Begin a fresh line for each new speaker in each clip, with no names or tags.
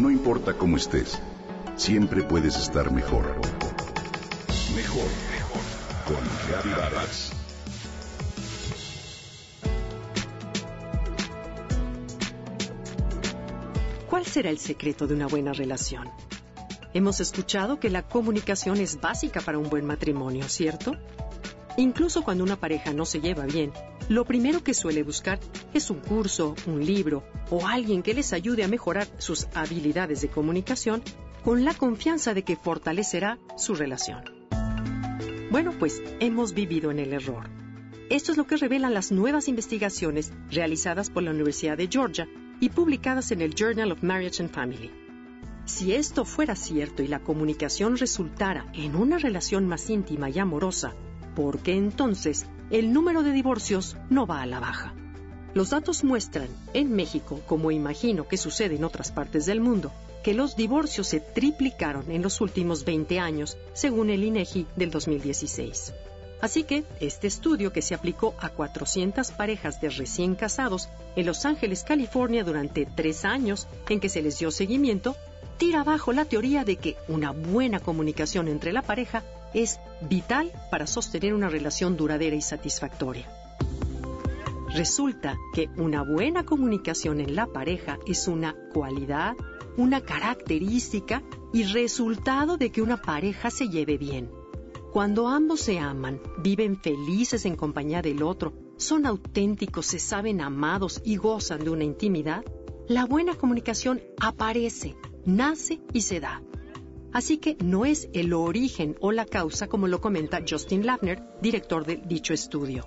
No importa cómo estés, siempre puedes estar mejor. Mejor, mejor. Con Reavivadas.
¿Cuál será el secreto de una buena relación? Hemos escuchado que la comunicación es básica para un buen matrimonio, ¿cierto? Incluso cuando una pareja no se lleva bien, lo primero que suele buscar es un curso, un libro o alguien que les ayude a mejorar sus habilidades de comunicación con la confianza de que fortalecerá su relación. Bueno, pues hemos vivido en el error. Esto es lo que revelan las nuevas investigaciones realizadas por la Universidad de Georgia y publicadas en el Journal of Marriage and Family. Si esto fuera cierto y la comunicación resultara en una relación más íntima y amorosa, porque entonces el número de divorcios no va a la baja. Los datos muestran, en México, como imagino que sucede en otras partes del mundo, que los divorcios se triplicaron en los últimos 20 años, según el INEGI del 2016. Así que este estudio que se aplicó a 400 parejas de recién casados en Los Ángeles, California, durante tres años en que se les dio seguimiento, tira abajo la teoría de que una buena comunicación entre la pareja es vital para sostener una relación duradera y satisfactoria. Resulta que una buena comunicación en la pareja es una cualidad, una característica y resultado de que una pareja se lleve bien. Cuando ambos se aman, viven felices en compañía del otro, son auténticos, se saben amados y gozan de una intimidad, la buena comunicación aparece, nace y se da. Así que no es el origen o la causa como lo comenta Justin Lafner, director de dicho estudio.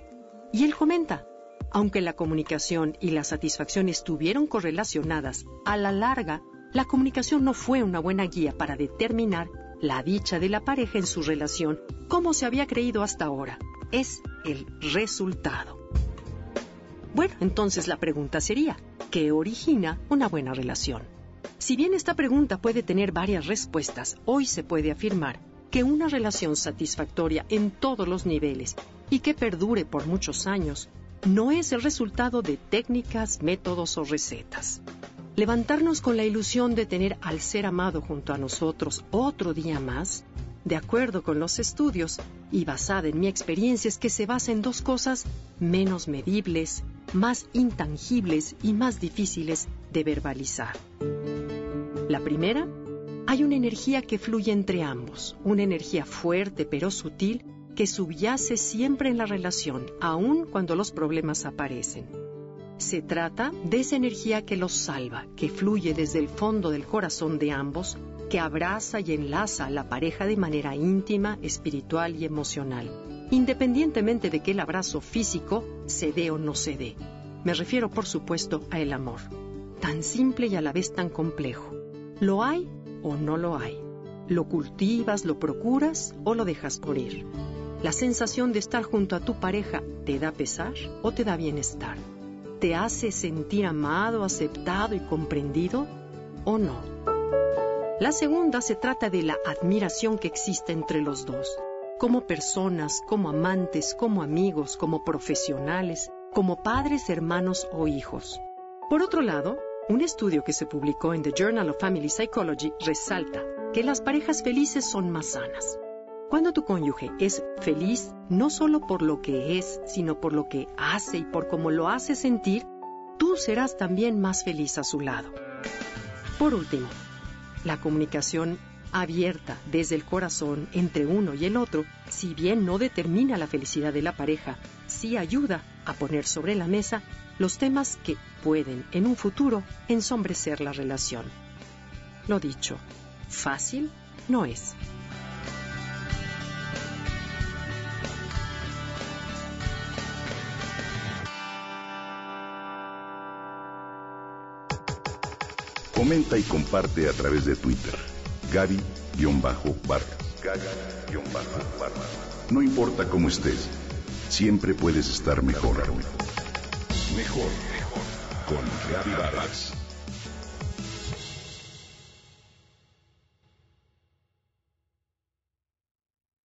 Y él comenta, aunque la comunicación y la satisfacción estuvieron correlacionadas, a la larga, la comunicación no fue una buena guía para determinar la dicha de la pareja en su relación como se había creído hasta ahora. Es el resultado. Bueno, entonces la pregunta sería, ¿qué origina una buena relación? Si bien esta pregunta puede tener varias respuestas, hoy se puede afirmar que una relación satisfactoria en todos los niveles y que perdure por muchos años no es el resultado de técnicas, métodos o recetas. Levantarnos con la ilusión de tener al ser amado junto a nosotros otro día más, de acuerdo con los estudios y basada en mi experiencia, es que se basa en dos cosas menos medibles, más intangibles y más difíciles de verbalizar. La primera, hay una energía que fluye entre ambos, una energía fuerte pero sutil que subyace siempre en la relación, aun cuando los problemas aparecen. Se trata de esa energía que los salva, que fluye desde el fondo del corazón de ambos, que abraza y enlaza a la pareja de manera íntima, espiritual y emocional, independientemente de que el abrazo físico se dé o no se dé. Me refiero, por supuesto, a el amor, tan simple y a la vez tan complejo. ¿Lo hay o no lo hay? ¿Lo cultivas, lo procuras o lo dejas morir? ¿La sensación de estar junto a tu pareja te da pesar o te da bienestar? ¿Te hace sentir amado, aceptado y comprendido o no? La segunda se trata de la admiración que existe entre los dos, como personas, como amantes, como amigos, como profesionales, como padres, hermanos o hijos. Por otro lado, un estudio que se publicó en The Journal of Family Psychology resalta que las parejas felices son más sanas. Cuando tu cónyuge es feliz, no solo por lo que es, sino por lo que hace y por cómo lo hace sentir, tú serás también más feliz a su lado. Por último, la comunicación abierta desde el corazón entre uno y el otro, si bien no determina la felicidad de la pareja, sí ayuda a poner sobre la mesa los temas que pueden en un futuro ensombrecer la relación. Lo dicho, fácil no es.
Comenta y comparte a través de Twitter. Gaby-Vargas. No importa cómo estés, siempre puedes estar. Mejor, mejor. Con Gaby Vargas.